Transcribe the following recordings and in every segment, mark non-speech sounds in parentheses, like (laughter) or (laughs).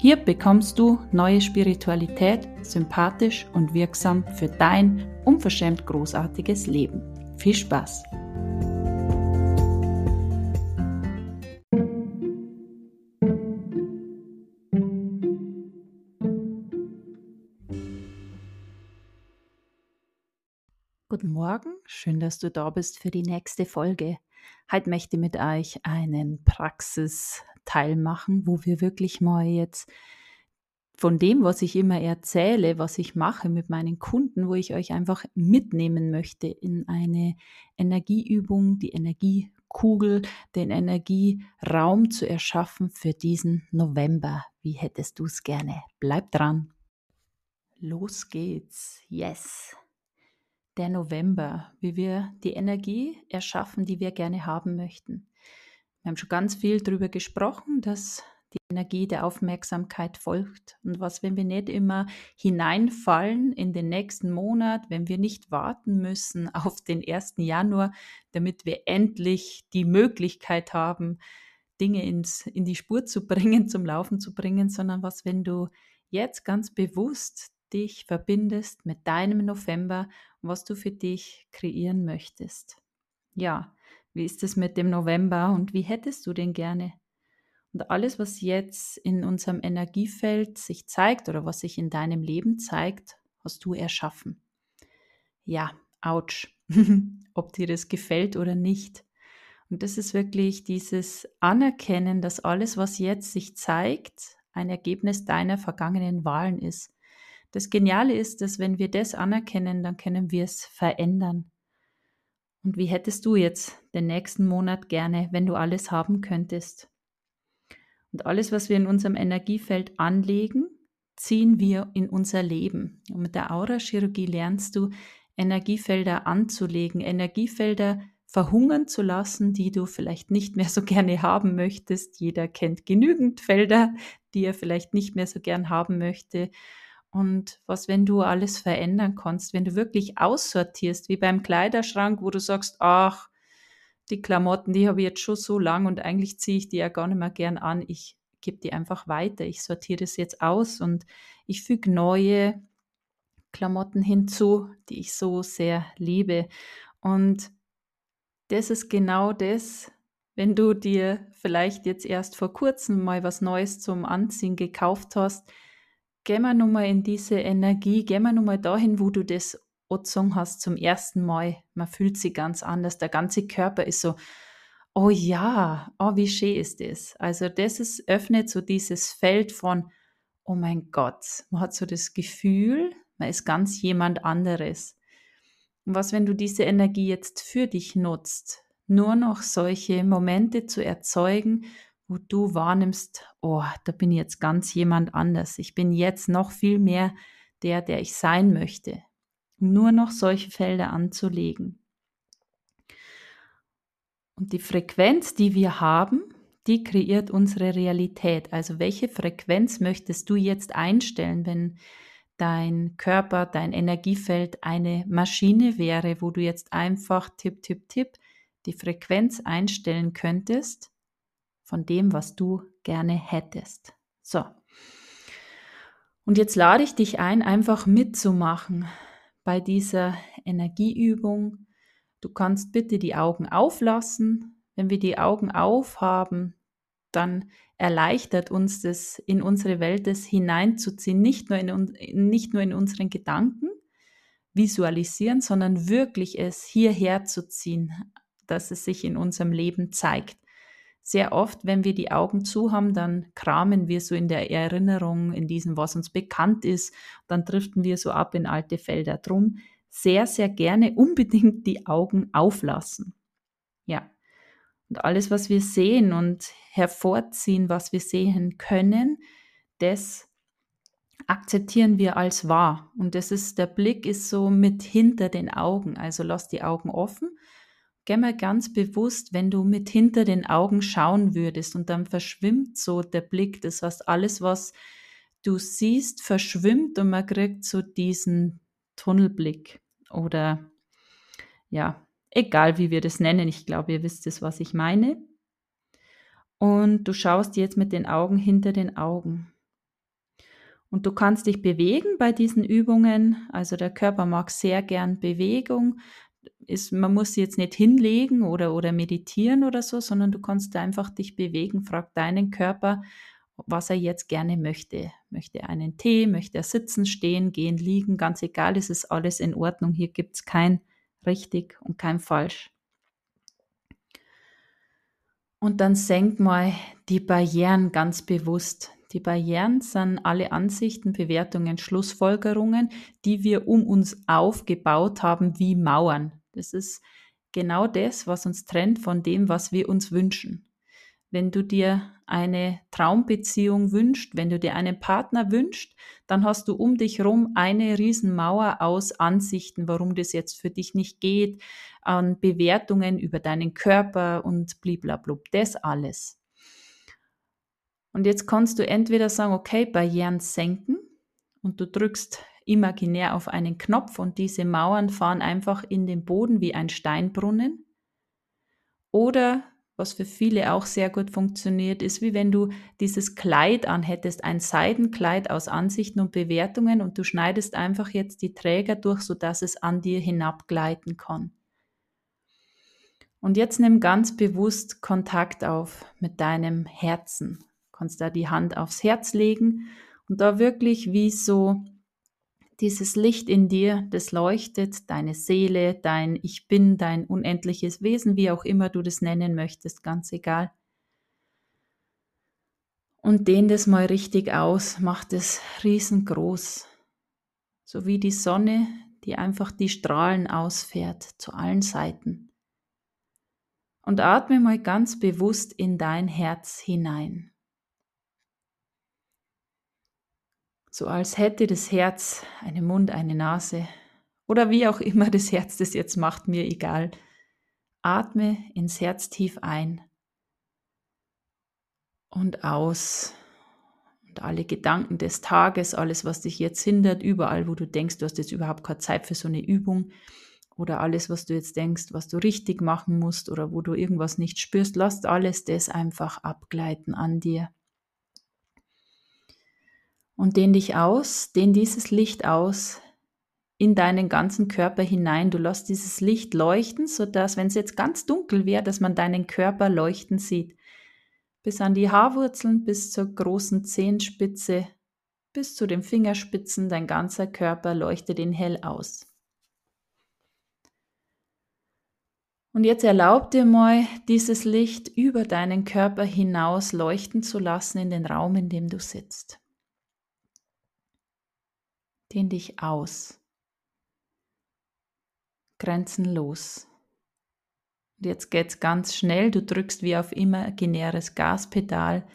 Hier bekommst du neue Spiritualität, sympathisch und wirksam für dein unverschämt großartiges Leben. Viel Spaß! Guten Morgen, schön, dass du da bist für die nächste Folge. Heute möchte ich mit euch einen Praxis Teil machen, wo wir wirklich mal jetzt von dem, was ich immer erzähle, was ich mache mit meinen Kunden, wo ich euch einfach mitnehmen möchte in eine Energieübung, die Energiekugel, den Energieraum zu erschaffen für diesen November. Wie hättest du es gerne? Bleib dran. Los geht's. Yes. Der November, wie wir die Energie erschaffen, die wir gerne haben möchten. Wir haben schon ganz viel darüber gesprochen, dass die Energie der Aufmerksamkeit folgt. Und was, wenn wir nicht immer hineinfallen in den nächsten Monat, wenn wir nicht warten müssen (laughs) auf den 1. Januar, damit wir endlich die Möglichkeit haben, Dinge ins, in die Spur zu bringen, (laughs) zum Laufen zu bringen, sondern was, wenn du jetzt ganz bewusst dich verbindest mit deinem November und was du für dich kreieren möchtest. Ja, wie ist es mit dem November und wie hättest du den gerne? Und alles, was jetzt in unserem Energiefeld sich zeigt oder was sich in deinem Leben zeigt, hast du erschaffen. Ja, ouch, (laughs) ob dir das gefällt oder nicht. Und das ist wirklich dieses Anerkennen, dass alles, was jetzt sich zeigt, ein Ergebnis deiner vergangenen Wahlen ist. Das Geniale ist, dass wenn wir das anerkennen, dann können wir es verändern. Und wie hättest du jetzt den nächsten Monat gerne, wenn du alles haben könntest? Und alles, was wir in unserem Energiefeld anlegen, ziehen wir in unser Leben. Und mit der Aurachirurgie lernst du, Energiefelder anzulegen, Energiefelder verhungern zu lassen, die du vielleicht nicht mehr so gerne haben möchtest. Jeder kennt genügend Felder, die er vielleicht nicht mehr so gern haben möchte. Und was, wenn du alles verändern kannst, wenn du wirklich aussortierst, wie beim Kleiderschrank, wo du sagst, ach, die Klamotten, die habe ich jetzt schon so lang und eigentlich ziehe ich die ja gar nicht mehr gern an. Ich gebe die einfach weiter. Ich sortiere das jetzt aus und ich füge neue Klamotten hinzu, die ich so sehr liebe. Und das ist genau das, wenn du dir vielleicht jetzt erst vor kurzem mal was Neues zum Anziehen gekauft hast, gehen wir nochmal in diese Energie, gehen wir nochmal dahin, wo du das angezogen hast zum ersten Mal. Man fühlt sich ganz anders. Der ganze Körper ist so, oh ja, oh, wie schön ist das. Also das ist, öffnet so dieses Feld von, oh mein Gott, man hat so das Gefühl, man ist ganz jemand anderes. Und was, wenn du diese Energie jetzt für dich nutzt, nur noch solche Momente zu erzeugen, wo du wahrnimmst, oh, da bin ich jetzt ganz jemand anders. Ich bin jetzt noch viel mehr der, der ich sein möchte. Nur noch solche Felder anzulegen. Und die Frequenz, die wir haben, die kreiert unsere Realität. Also welche Frequenz möchtest du jetzt einstellen, wenn dein Körper, dein Energiefeld eine Maschine wäre, wo du jetzt einfach tipp, tipp, tipp die Frequenz einstellen könntest von dem, was du gerne hättest. So. Und jetzt lade ich dich ein, einfach mitzumachen bei dieser Energieübung. Du kannst bitte die Augen auflassen. Wenn wir die Augen aufhaben, dann erleichtert uns das, in unsere Welt das hineinzuziehen, nicht nur in, nicht nur in unseren Gedanken visualisieren, sondern wirklich es hierher zu ziehen, dass es sich in unserem Leben zeigt sehr oft, wenn wir die Augen zu haben, dann kramen wir so in der Erinnerung, in diesem, was uns bekannt ist, dann driften wir so ab in alte Felder. Drum sehr, sehr gerne unbedingt die Augen auflassen. Ja. Und alles, was wir sehen und hervorziehen, was wir sehen können, das akzeptieren wir als wahr. Und das ist, der Blick ist so mit hinter den Augen. Also lass die Augen offen. Geh mal ganz bewusst, wenn du mit hinter den Augen schauen würdest und dann verschwimmt so der Blick. Das heißt, alles, was du siehst, verschwimmt und man kriegt so diesen Tunnelblick oder ja, egal wie wir das nennen. Ich glaube, ihr wisst es, was ich meine. Und du schaust jetzt mit den Augen hinter den Augen. Und du kannst dich bewegen bei diesen Übungen. Also der Körper mag sehr gern Bewegung. Ist, man muss sie jetzt nicht hinlegen oder, oder meditieren oder so, sondern du kannst einfach dich bewegen. Frag deinen Körper, was er jetzt gerne möchte. Möchte er einen Tee, möchte er sitzen, stehen, gehen, liegen, ganz egal, es ist alles in Ordnung. Hier gibt es kein richtig und kein falsch. Und dann senk mal die Barrieren ganz bewusst. Die Barrieren sind alle Ansichten, Bewertungen, Schlussfolgerungen, die wir um uns aufgebaut haben wie Mauern. Das ist genau das, was uns trennt von dem, was wir uns wünschen. Wenn du dir eine Traumbeziehung wünschst, wenn du dir einen Partner wünschst, dann hast du um dich herum eine Riesenmauer aus Ansichten, warum das jetzt für dich nicht geht, an Bewertungen über deinen Körper und bliblablub, das alles. Und jetzt kannst du entweder sagen, okay, Barrieren senken und du drückst imaginär auf einen Knopf und diese Mauern fahren einfach in den Boden wie ein Steinbrunnen. Oder was für viele auch sehr gut funktioniert, ist wie wenn du dieses Kleid anhättest, ein Seidenkleid aus Ansichten und Bewertungen und du schneidest einfach jetzt die Träger durch, sodass es an dir hinabgleiten kann. Und jetzt nimm ganz bewusst Kontakt auf mit deinem Herzen, kannst da die Hand aufs Herz legen und da wirklich wie so dieses Licht in dir, das leuchtet, deine Seele, dein Ich bin, dein unendliches Wesen, wie auch immer du das nennen möchtest, ganz egal. Und dehn das mal richtig aus, mach es riesengroß, so wie die Sonne, die einfach die Strahlen ausfährt zu allen Seiten. Und atme mal ganz bewusst in dein Herz hinein. So als hätte das Herz einen Mund, eine Nase oder wie auch immer das Herz das jetzt macht, mir egal. Atme ins Herz tief ein und aus. Und alle Gedanken des Tages, alles, was dich jetzt hindert, überall, wo du denkst, du hast jetzt überhaupt keine Zeit für so eine Übung, oder alles, was du jetzt denkst, was du richtig machen musst oder wo du irgendwas nicht spürst, lass alles das einfach abgleiten an dir und dehn dich aus, dehn dieses Licht aus in deinen ganzen Körper hinein. Du lässt dieses Licht leuchten, sodass, wenn es jetzt ganz dunkel wäre, dass man deinen Körper leuchten sieht. Bis an die Haarwurzeln, bis zur großen Zehenspitze, bis zu den Fingerspitzen, dein ganzer Körper leuchtet ihn hell aus. Und jetzt erlaub dir mal, dieses Licht über deinen Körper hinaus leuchten zu lassen in den Raum, in dem du sitzt. Dehn dich aus. Grenzenlos. Und jetzt geht's ganz schnell. Du drückst wie auf imaginäres Gaspedal.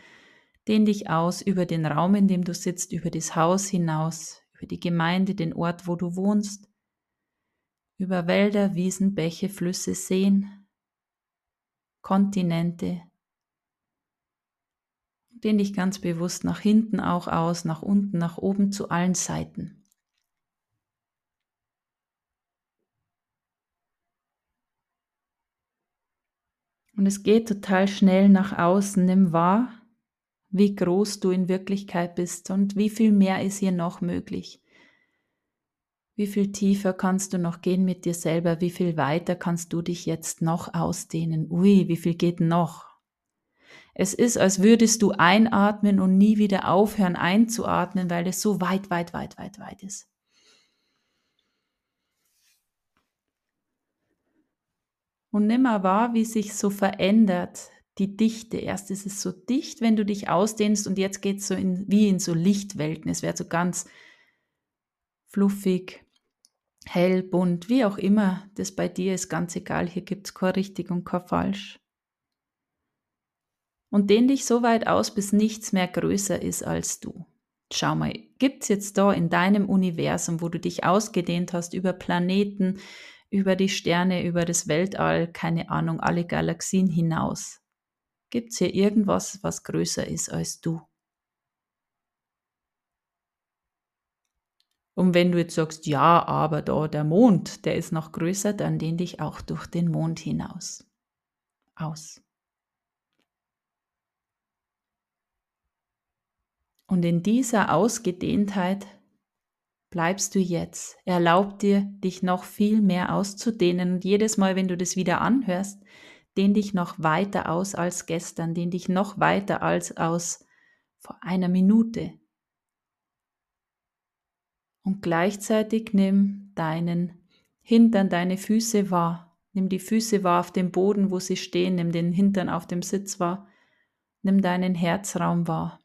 Dehn dich aus über den Raum, in dem du sitzt, über das Haus hinaus, über die Gemeinde, den Ort, wo du wohnst, über Wälder, Wiesen, Bäche, Flüsse, Seen, Kontinente. Dehn dich ganz bewusst nach hinten auch aus, nach unten, nach oben, zu allen Seiten. Und es geht total schnell nach außen. Nimm wahr, wie groß du in Wirklichkeit bist und wie viel mehr ist hier noch möglich. Wie viel tiefer kannst du noch gehen mit dir selber? Wie viel weiter kannst du dich jetzt noch ausdehnen? Ui, wie viel geht noch? Es ist, als würdest du einatmen und nie wieder aufhören einzuatmen, weil es so weit, weit, weit, weit, weit ist. Und nimm mal wahr, wie sich so verändert die Dichte. Erst ist es so dicht, wenn du dich ausdehnst und jetzt geht es so in, wie in so Lichtwelten. Es wird so ganz fluffig, hell, bunt, wie auch immer das bei dir ist, ganz egal. Hier gibt es kein richtig und kein falsch. Und dehn dich so weit aus, bis nichts mehr größer ist als du. Schau mal, gibt es jetzt da in deinem Universum, wo du dich ausgedehnt hast über Planeten, über die Sterne, über das Weltall, keine Ahnung, alle Galaxien hinaus, gibt es hier irgendwas, was größer ist als du? Und wenn du jetzt sagst, ja, aber da der Mond, der ist noch größer, dann dehn dich auch durch den Mond hinaus. Aus. Und in dieser Ausgedehntheit bleibst du jetzt. Erlaub dir, dich noch viel mehr auszudehnen. Und jedes Mal, wenn du das wieder anhörst, dehn dich noch weiter aus als gestern, dehn dich noch weiter als aus vor einer Minute, und gleichzeitig nimm deinen Hintern, deine Füße wahr. Nimm die Füße wahr auf dem Boden, wo sie stehen. Nimm den Hintern auf dem Sitz wahr. Nimm deinen Herzraum wahr.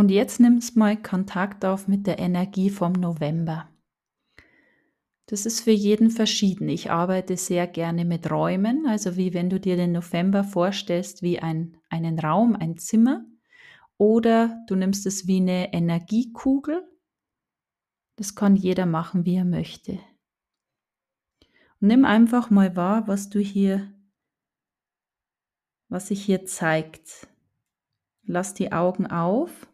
Und jetzt nimmst mal Kontakt auf mit der Energie vom November. Das ist für jeden verschieden. Ich arbeite sehr gerne mit Räumen, also wie wenn du dir den November vorstellst wie ein, einen Raum, ein Zimmer, oder du nimmst es wie eine Energiekugel. Das kann jeder machen, wie er möchte. Nimm einfach mal wahr, was du hier, was sich hier zeigt. Lass die Augen auf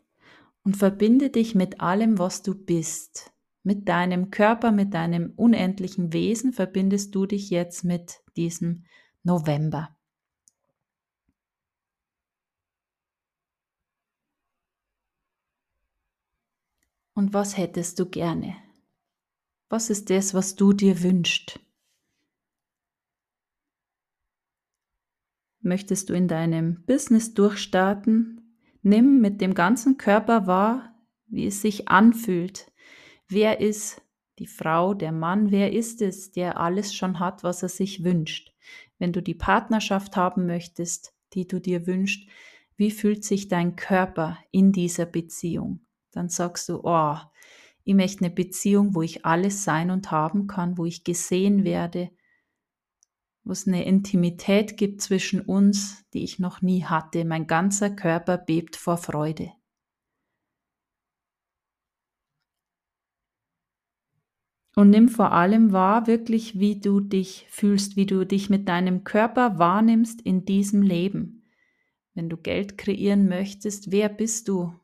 und verbinde dich mit allem, was du bist. Mit deinem Körper, mit deinem unendlichen Wesen verbindest du dich jetzt mit diesem November. Und was hättest du gerne? Was ist das, was du dir wünschst? Möchtest du in deinem Business durchstarten? Nimm mit dem ganzen Körper wahr, wie es sich anfühlt, Wer ist die Frau, der Mann, wer ist es, der alles schon hat, was er sich wünscht? Wenn du die Partnerschaft haben möchtest, die du dir wünschst, wie fühlt sich dein Körper in dieser Beziehung? Dann sagst du, oh, ich möchte eine Beziehung, wo ich alles sein und haben kann, wo ich gesehen werde, wo es eine Intimität gibt zwischen uns, die ich noch nie hatte. Mein ganzer Körper bebt vor Freude. Und nimm vor allem wahr, wirklich, wie du dich fühlst, wie du dich mit deinem Körper wahrnimmst in diesem Leben. Wenn du Geld kreieren möchtest, wer bist du?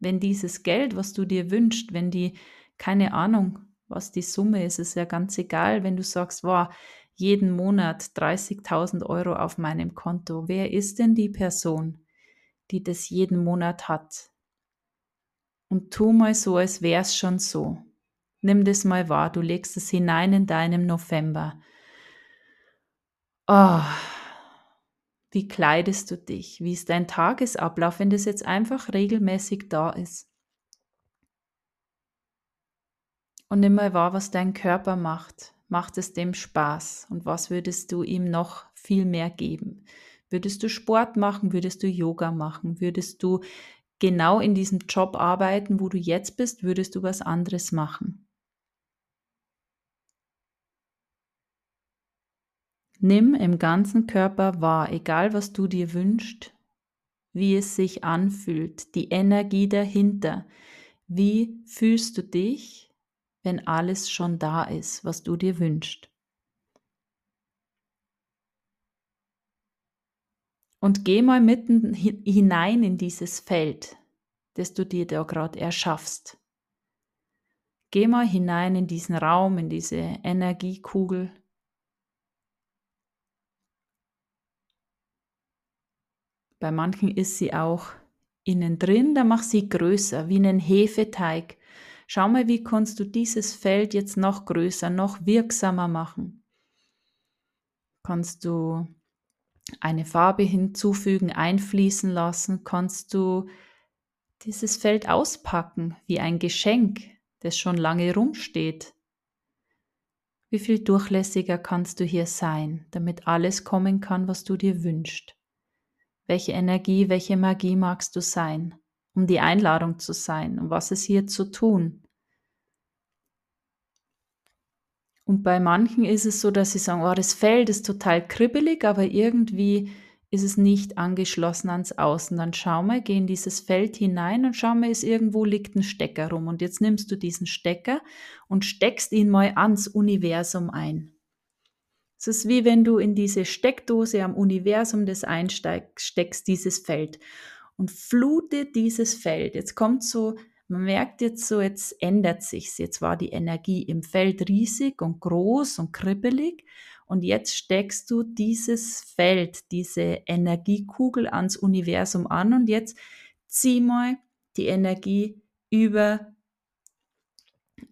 Wenn dieses Geld, was du dir wünschst, wenn die, keine Ahnung, was die Summe ist, ist ja ganz egal, wenn du sagst, wow, jeden Monat 30.000 Euro auf meinem Konto, wer ist denn die Person, die das jeden Monat hat? Und tu mal so, als wäre es schon so. Nimm das mal wahr, du legst es hinein in deinem November. Oh, wie kleidest du dich? Wie ist dein Tagesablauf, wenn das jetzt einfach regelmäßig da ist? Und nimm mal wahr, was dein Körper macht. Macht es dem Spaß? Und was würdest du ihm noch viel mehr geben? Würdest du Sport machen? Würdest du Yoga machen? Würdest du genau in diesem Job arbeiten, wo du jetzt bist? Würdest du was anderes machen? Nimm im ganzen Körper wahr, egal was du dir wünschst, wie es sich anfühlt, die Energie dahinter. Wie fühlst du dich, wenn alles schon da ist, was du dir wünschst? Und geh mal mitten hinein in dieses Feld, das du dir da gerade erschaffst. Geh mal hinein in diesen Raum, in diese Energiekugel Bei manchen ist sie auch innen drin, da mach sie größer, wie einen Hefeteig. Schau mal, wie kannst du dieses Feld jetzt noch größer, noch wirksamer machen. Kannst du eine Farbe hinzufügen, einfließen lassen, kannst du dieses Feld auspacken wie ein Geschenk, das schon lange rumsteht. Wie viel durchlässiger kannst du hier sein, damit alles kommen kann, was du dir wünschst? Welche Energie, welche Magie magst du sein, um die Einladung zu sein, um was ist hier zu tun? Und bei manchen ist es so, dass sie sagen, oh, das Feld ist total kribbelig, aber irgendwie ist es nicht angeschlossen ans Außen. Dann schau mal, geh in dieses Feld hinein und schau mal, ist irgendwo liegt ein Stecker rum. Und jetzt nimmst du diesen Stecker und steckst ihn mal ans Universum ein. Es ist wie wenn du in diese Steckdose am Universum des einsteigst, steckst dieses Feld und flute dieses Feld. Jetzt kommt so, man merkt jetzt so, jetzt ändert sich's. Jetzt war die Energie im Feld riesig und groß und kribbelig und jetzt steckst du dieses Feld, diese Energiekugel ans Universum an und jetzt zieh mal die Energie über,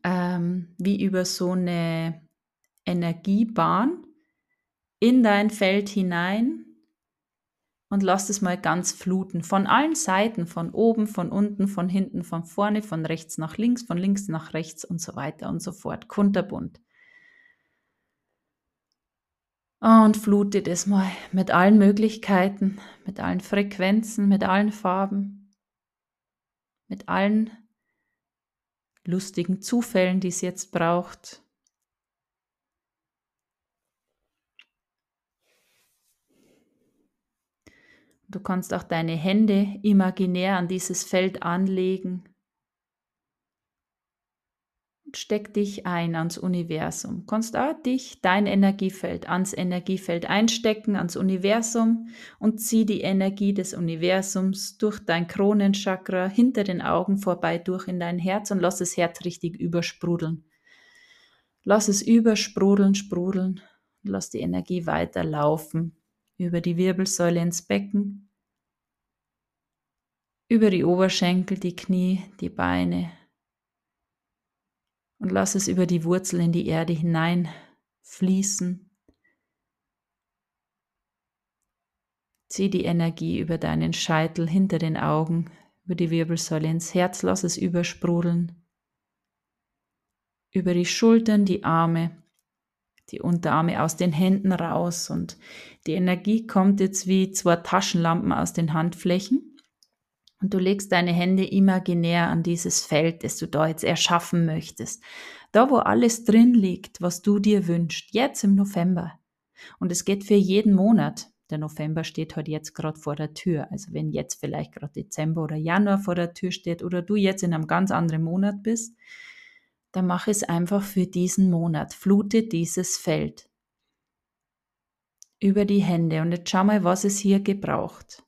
ähm, wie über so eine Energiebahn in dein Feld hinein und lass es mal ganz fluten. Von allen Seiten, von oben, von unten, von hinten, von vorne, von rechts nach links, von links nach rechts und so weiter und so fort. Kunterbunt und flutet es mal mit allen Möglichkeiten, mit allen Frequenzen, mit allen Farben, mit allen lustigen Zufällen, die es jetzt braucht. Du kannst auch deine Hände imaginär an dieses Feld anlegen steck dich ein ans Universum. Kannst auch dich, dein Energiefeld, ans Energiefeld einstecken, ans Universum und zieh die Energie des Universums durch dein Kronenchakra hinter den Augen vorbei durch in dein Herz und lass das Herz richtig übersprudeln. Lass es übersprudeln, sprudeln lass die Energie weiterlaufen über die Wirbelsäule ins Becken, über die Oberschenkel, die Knie, die Beine, und lass es über die Wurzel in die Erde hinein fließen. Zieh die Energie über deinen Scheitel hinter den Augen, über die Wirbelsäule ins Herz, lass es übersprudeln. Über die Schultern, die Arme, die Unterarme aus den Händen raus und die Energie kommt jetzt wie zwei Taschenlampen aus den Handflächen und du legst deine Hände imaginär an dieses Feld, das du da jetzt erschaffen möchtest. Da, wo alles drin liegt, was du dir wünschst, jetzt im November. Und es geht für jeden Monat. Der November steht halt jetzt gerade vor der Tür. Also wenn jetzt vielleicht gerade Dezember oder Januar vor der Tür steht oder du jetzt in einem ganz anderen Monat bist, dann mach es einfach für diesen Monat. Flute dieses Feld über die Hände und jetzt schau mal, was es hier gebraucht.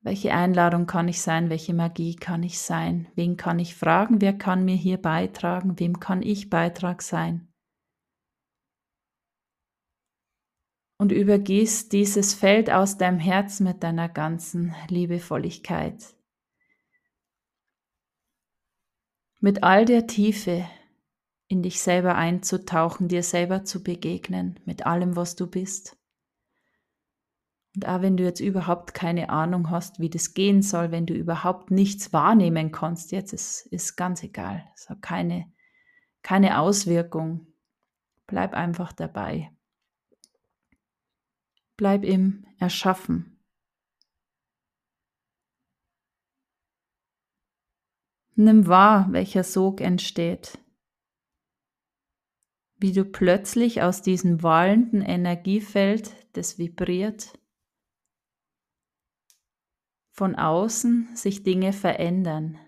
Welche Einladung kann ich sein? Welche Magie kann ich sein? Wen kann ich fragen? Wer kann mir hier beitragen? Wem kann ich Beitrag sein? Und übergieß dieses Feld aus deinem Herz mit deiner ganzen Liebevolligkeit. Mit all der Tiefe in dich selber einzutauchen, dir selber zu begegnen, mit allem, was du bist. Und auch wenn du jetzt überhaupt keine Ahnung hast, wie das gehen soll, wenn du überhaupt nichts wahrnehmen kannst, jetzt ist, ist ganz egal. Es hat keine, keine Auswirkung. Bleib einfach dabei. Bleib im Erschaffen. Nimm wahr, welcher Sog entsteht. Wie du plötzlich aus diesem wallenden Energiefeld, das vibriert, von außen sich Dinge verändern.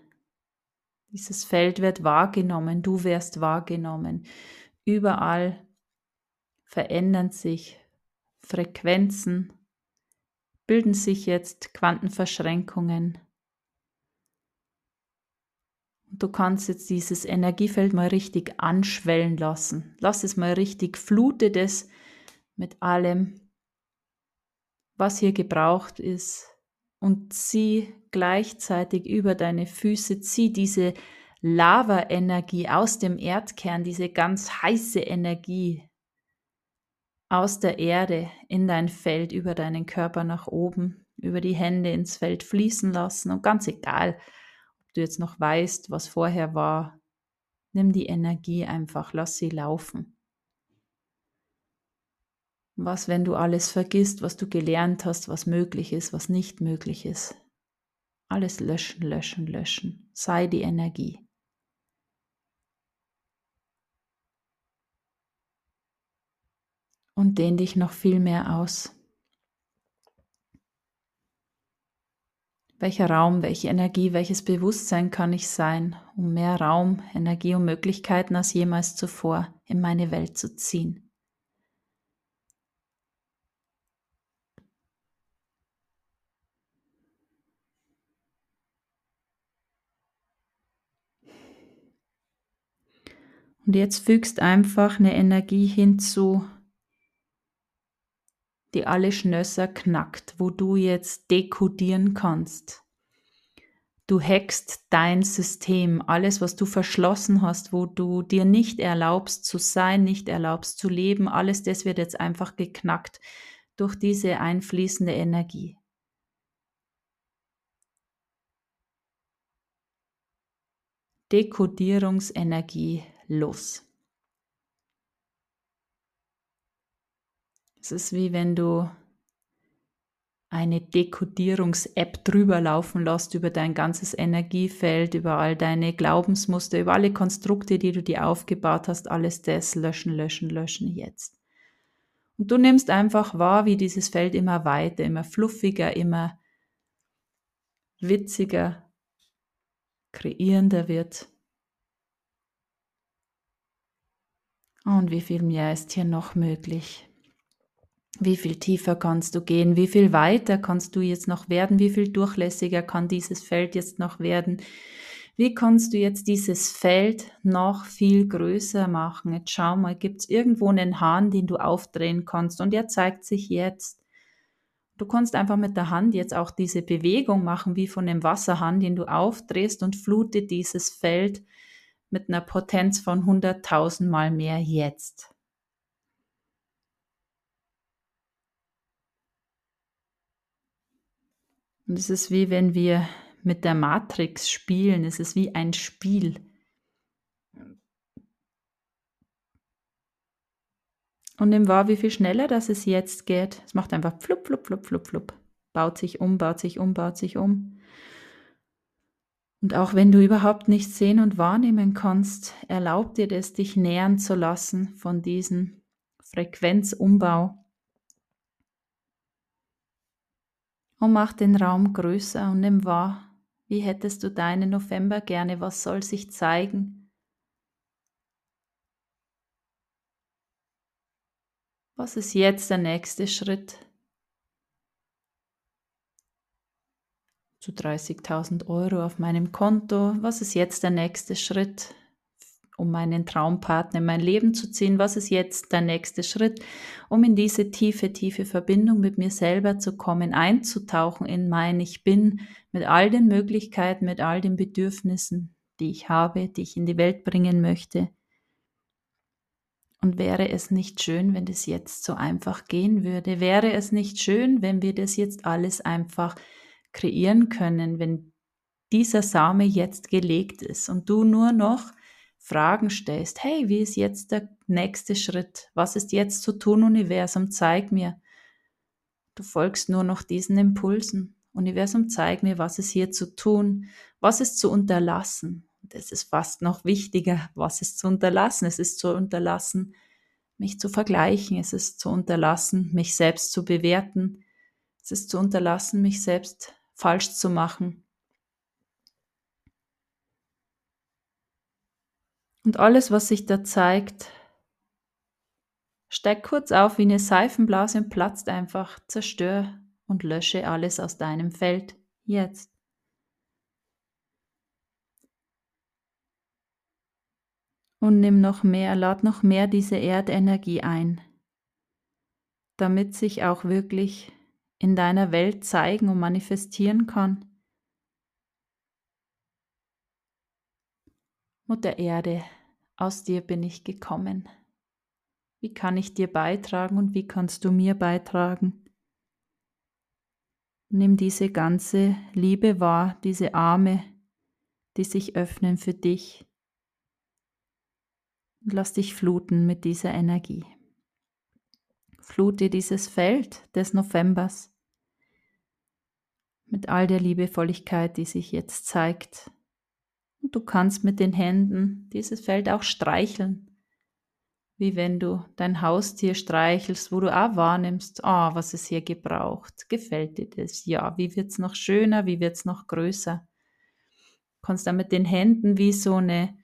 Dieses Feld wird wahrgenommen, du wirst wahrgenommen. Überall verändern sich Frequenzen, bilden sich jetzt Quantenverschränkungen. Du kannst jetzt dieses Energiefeld mal richtig anschwellen lassen. Lass es mal richtig, flute das mit allem, was hier gebraucht ist, und zieh gleichzeitig über deine Füße, zieh diese Lava-Energie aus dem Erdkern, diese ganz heiße Energie aus der Erde in dein Feld, über deinen Körper nach oben, über die Hände ins Feld fließen lassen. Und ganz egal, du jetzt noch weißt, was vorher war, nimm die Energie einfach, lass sie laufen. Was, wenn du alles vergisst, was du gelernt hast, was möglich ist, was nicht möglich ist? Alles löschen, löschen, löschen. Sei die Energie. Und dehn dich noch viel mehr aus. Welcher Raum, welche Energie, welches Bewusstsein kann ich sein, um mehr Raum, Energie und Möglichkeiten als jemals zuvor in meine Welt zu ziehen? Und jetzt fügst einfach eine Energie hinzu, die alle Schnösser knackt, wo du jetzt dekodieren kannst. Du hackst dein System, alles, was du verschlossen hast, wo du dir nicht erlaubst zu sein, nicht erlaubst zu leben, alles das wird jetzt einfach geknackt durch diese einfließende Energie. Dekodierungsenergie los. Es ist wie wenn du eine Dekodierungs-App drüber laufen lässt über dein ganzes Energiefeld, über all deine Glaubensmuster, über alle Konstrukte, die du dir aufgebaut hast, alles das löschen, löschen, löschen jetzt. Und du nimmst einfach wahr, wie dieses Feld immer weiter, immer fluffiger, immer witziger, kreierender wird. Und wie viel mehr ist hier noch möglich? Wie viel tiefer kannst du gehen? Wie viel weiter kannst du jetzt noch werden? Wie viel durchlässiger kann dieses Feld jetzt noch werden? Wie kannst du jetzt dieses Feld noch viel größer machen? Jetzt schau mal, gibt es irgendwo einen Hahn, den du aufdrehen kannst? Und er zeigt sich jetzt. Du kannst einfach mit der Hand jetzt auch diese Bewegung machen, wie von einem Wasserhahn, den du aufdrehst und flute dieses Feld mit einer Potenz von 100.000 Mal mehr jetzt. Und es ist wie wenn wir mit der Matrix spielen. Es ist wie ein Spiel. Und nimm wahr, wie viel schneller das es jetzt geht. Es macht einfach flup, flup, flup, flup, flup. Baut sich um, baut sich um, baut sich um. Und auch wenn du überhaupt nichts sehen und wahrnehmen kannst, erlaub dir das, dich nähern zu lassen von diesem Frequenzumbau. Und mach den Raum größer und nimm wahr, wie hättest du deinen November gerne, was soll sich zeigen? Was ist jetzt der nächste Schritt? Zu 30.000 Euro auf meinem Konto. Was ist jetzt der nächste Schritt? Um meinen Traumpartner in mein Leben zu ziehen? Was ist jetzt der nächste Schritt, um in diese tiefe, tiefe Verbindung mit mir selber zu kommen, einzutauchen in mein Ich bin, mit all den Möglichkeiten, mit all den Bedürfnissen, die ich habe, die ich in die Welt bringen möchte? Und wäre es nicht schön, wenn das jetzt so einfach gehen würde? Wäre es nicht schön, wenn wir das jetzt alles einfach kreieren können, wenn dieser Same jetzt gelegt ist und du nur noch Fragen stellst, hey, wie ist jetzt der nächste Schritt? Was ist jetzt zu tun, Universum? Zeig mir. Du folgst nur noch diesen Impulsen. Universum, zeig mir, was ist hier zu tun, was ist zu unterlassen. Das ist fast noch wichtiger, was ist zu unterlassen. Es ist zu unterlassen, mich zu vergleichen. Es ist zu unterlassen, mich selbst zu bewerten. Es ist zu unterlassen, mich selbst falsch zu machen. Und alles, was sich da zeigt, steig kurz auf wie eine Seifenblase und platzt einfach, zerstör und lösche alles aus deinem Feld jetzt. Und nimm noch mehr, lad noch mehr diese Erdenergie ein, damit sich auch wirklich in deiner Welt zeigen und manifestieren kann. Mutter Erde, aus dir bin ich gekommen. Wie kann ich dir beitragen und wie kannst du mir beitragen? Nimm diese ganze Liebe wahr, diese Arme, die sich öffnen für dich. Und lass dich fluten mit dieser Energie. Flute dieses Feld des Novembers mit all der Liebevolligkeit, die sich jetzt zeigt und du kannst mit den Händen dieses Feld auch streicheln, wie wenn du dein Haustier streichelst, wo du auch wahrnimmst, ah, oh, was es hier gebraucht. Gefällt dir das? Ja. Wie wird es noch schöner? Wie wird es noch größer? Du kannst dann mit den Händen wie so eine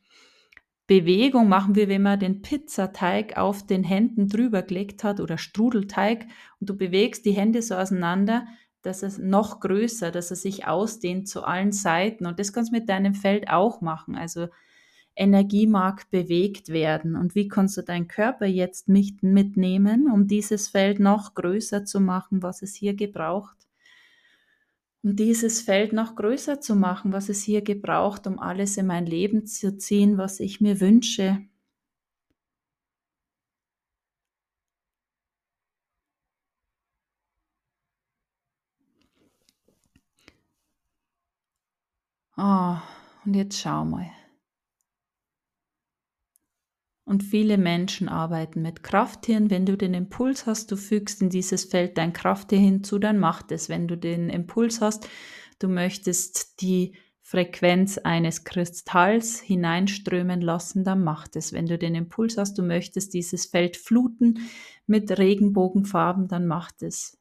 Bewegung machen wir, wenn man den Pizzateig auf den Händen drüber gelegt hat oder Strudelteig und du bewegst die Hände so auseinander, dass es noch größer, dass er sich ausdehnt zu allen Seiten. Und das kannst du mit deinem Feld auch machen. Also Energie mag bewegt werden und wie kannst du deinen Körper jetzt mitnehmen, um dieses Feld noch größer zu machen, was es hier gebraucht? Um dieses Feld noch größer zu machen, was es hier gebraucht, um alles in mein Leben zu ziehen, was ich mir wünsche. Oh, und jetzt schau mal. Und viele Menschen arbeiten mit Krafttieren. Wenn du den Impuls hast, du fügst in dieses Feld dein Krafttier hinzu, dann mach das. Wenn du den Impuls hast, du möchtest die Frequenz eines Kristalls hineinströmen lassen, dann mach das. Wenn du den Impuls hast, du möchtest dieses Feld fluten mit Regenbogenfarben, dann mach das.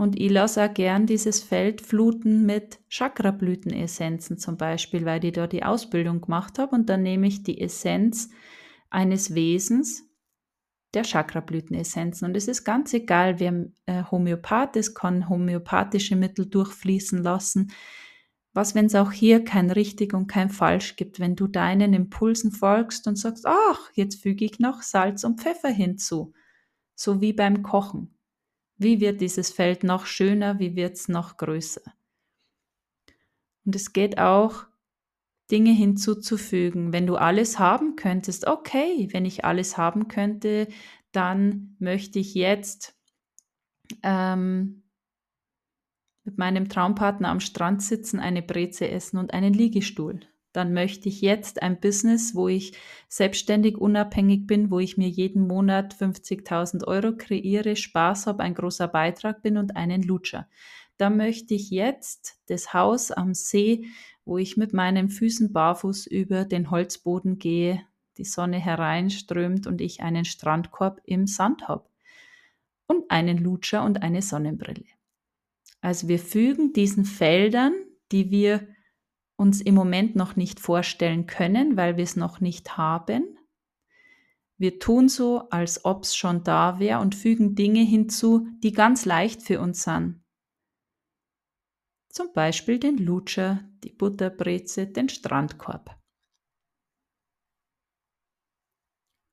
Und ich lasse auch gern dieses Feld fluten mit Chakrablütenessenzen zum Beispiel, weil ich da die Ausbildung gemacht habe. Und dann nehme ich die Essenz eines Wesens der Chakrablütenessenzen. Und es ist ganz egal, wer äh, Homöopath ist, kann homöopathische Mittel durchfließen lassen. Was, wenn es auch hier kein richtig und kein falsch gibt, wenn du deinen Impulsen folgst und sagst, ach, jetzt füge ich noch Salz und Pfeffer hinzu, so wie beim Kochen. Wie wird dieses Feld noch schöner? Wie wird es noch größer? Und es geht auch, Dinge hinzuzufügen. Wenn du alles haben könntest, okay, wenn ich alles haben könnte, dann möchte ich jetzt ähm, mit meinem Traumpartner am Strand sitzen, eine Breze essen und einen Liegestuhl dann möchte ich jetzt ein Business, wo ich selbstständig unabhängig bin, wo ich mir jeden Monat 50.000 Euro kreiere, Spaß habe, ein großer Beitrag bin und einen Lutscher. Da möchte ich jetzt das Haus am See, wo ich mit meinen Füßen barfuß über den Holzboden gehe, die Sonne hereinströmt und ich einen Strandkorb im Sand habe und einen Lutscher und eine Sonnenbrille. Also wir fügen diesen Feldern, die wir uns im Moment noch nicht vorstellen können, weil wir es noch nicht haben. Wir tun so, als ob es schon da wäre und fügen Dinge hinzu, die ganz leicht für uns sind. Zum Beispiel den Lutscher, die Butterbreze, den Strandkorb.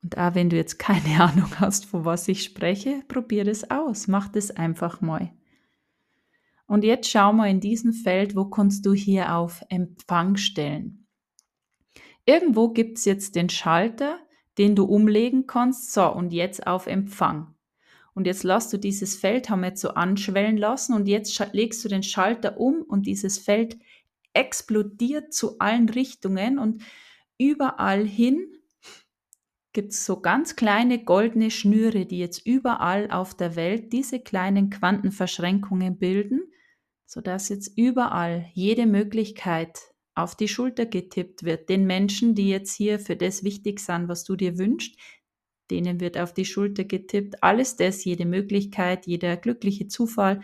Und auch wenn du jetzt keine (laughs) Ahnung hast, von was ich spreche, probier es aus, mach es einfach mal. Und jetzt schau mal in diesem Feld, wo kannst du hier auf Empfang stellen. Irgendwo gibt es jetzt den Schalter, den du umlegen kannst. So, und jetzt auf Empfang. Und jetzt lass du dieses Feld, haben wir jetzt so anschwellen lassen und jetzt legst du den Schalter um und dieses Feld explodiert zu allen Richtungen und überall hin gibt es so ganz kleine goldene Schnüre, die jetzt überall auf der Welt diese kleinen Quantenverschränkungen bilden sodass jetzt überall jede Möglichkeit auf die Schulter getippt wird. Den Menschen, die jetzt hier für das wichtig sind, was du dir wünschst, denen wird auf die Schulter getippt. Alles das, jede Möglichkeit, jeder glückliche Zufall,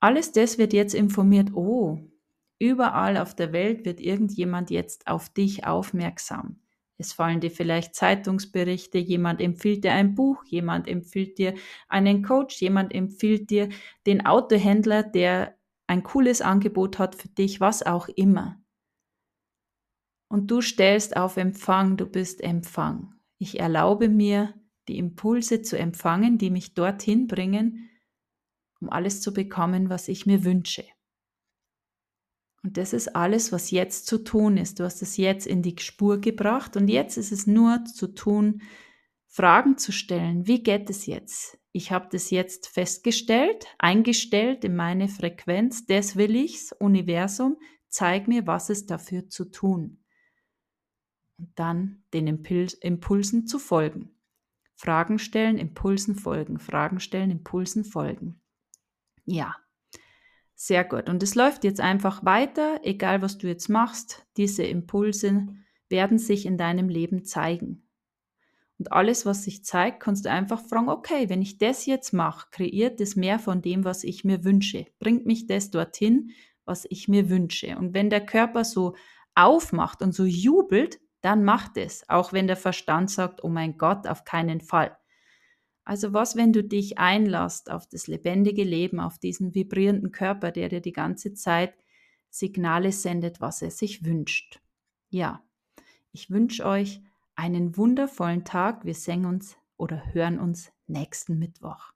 alles das wird jetzt informiert. Oh, überall auf der Welt wird irgendjemand jetzt auf dich aufmerksam. Es fallen dir vielleicht Zeitungsberichte, jemand empfiehlt dir ein Buch, jemand empfiehlt dir einen Coach, jemand empfiehlt dir den Autohändler, der ein cooles Angebot hat für dich, was auch immer. Und du stellst auf Empfang, du bist Empfang. Ich erlaube mir, die Impulse zu empfangen, die mich dorthin bringen, um alles zu bekommen, was ich mir wünsche. Und das ist alles, was jetzt zu tun ist. Du hast es jetzt in die Spur gebracht und jetzt ist es nur zu tun, Fragen zu stellen. Wie geht es jetzt? Ich habe das jetzt festgestellt, eingestellt in meine Frequenz, das will ich's, Universum, zeig mir, was es dafür zu tun. Und dann den Impuls, Impulsen zu folgen. Fragen stellen, Impulsen folgen, Fragen stellen, Impulsen folgen. Ja, sehr gut. Und es läuft jetzt einfach weiter, egal was du jetzt machst. Diese Impulse werden sich in deinem Leben zeigen. Und alles, was sich zeigt, kannst du einfach fragen, okay, wenn ich das jetzt mache, kreiert es mehr von dem, was ich mir wünsche. Bringt mich das dorthin, was ich mir wünsche. Und wenn der Körper so aufmacht und so jubelt, dann macht es, auch wenn der Verstand sagt, oh mein Gott, auf keinen Fall. Also was, wenn du dich einlässt auf das lebendige Leben, auf diesen vibrierenden Körper, der dir die ganze Zeit Signale sendet, was er sich wünscht. Ja, ich wünsche euch einen wundervollen Tag. Wir sehen uns oder hören uns nächsten Mittwoch.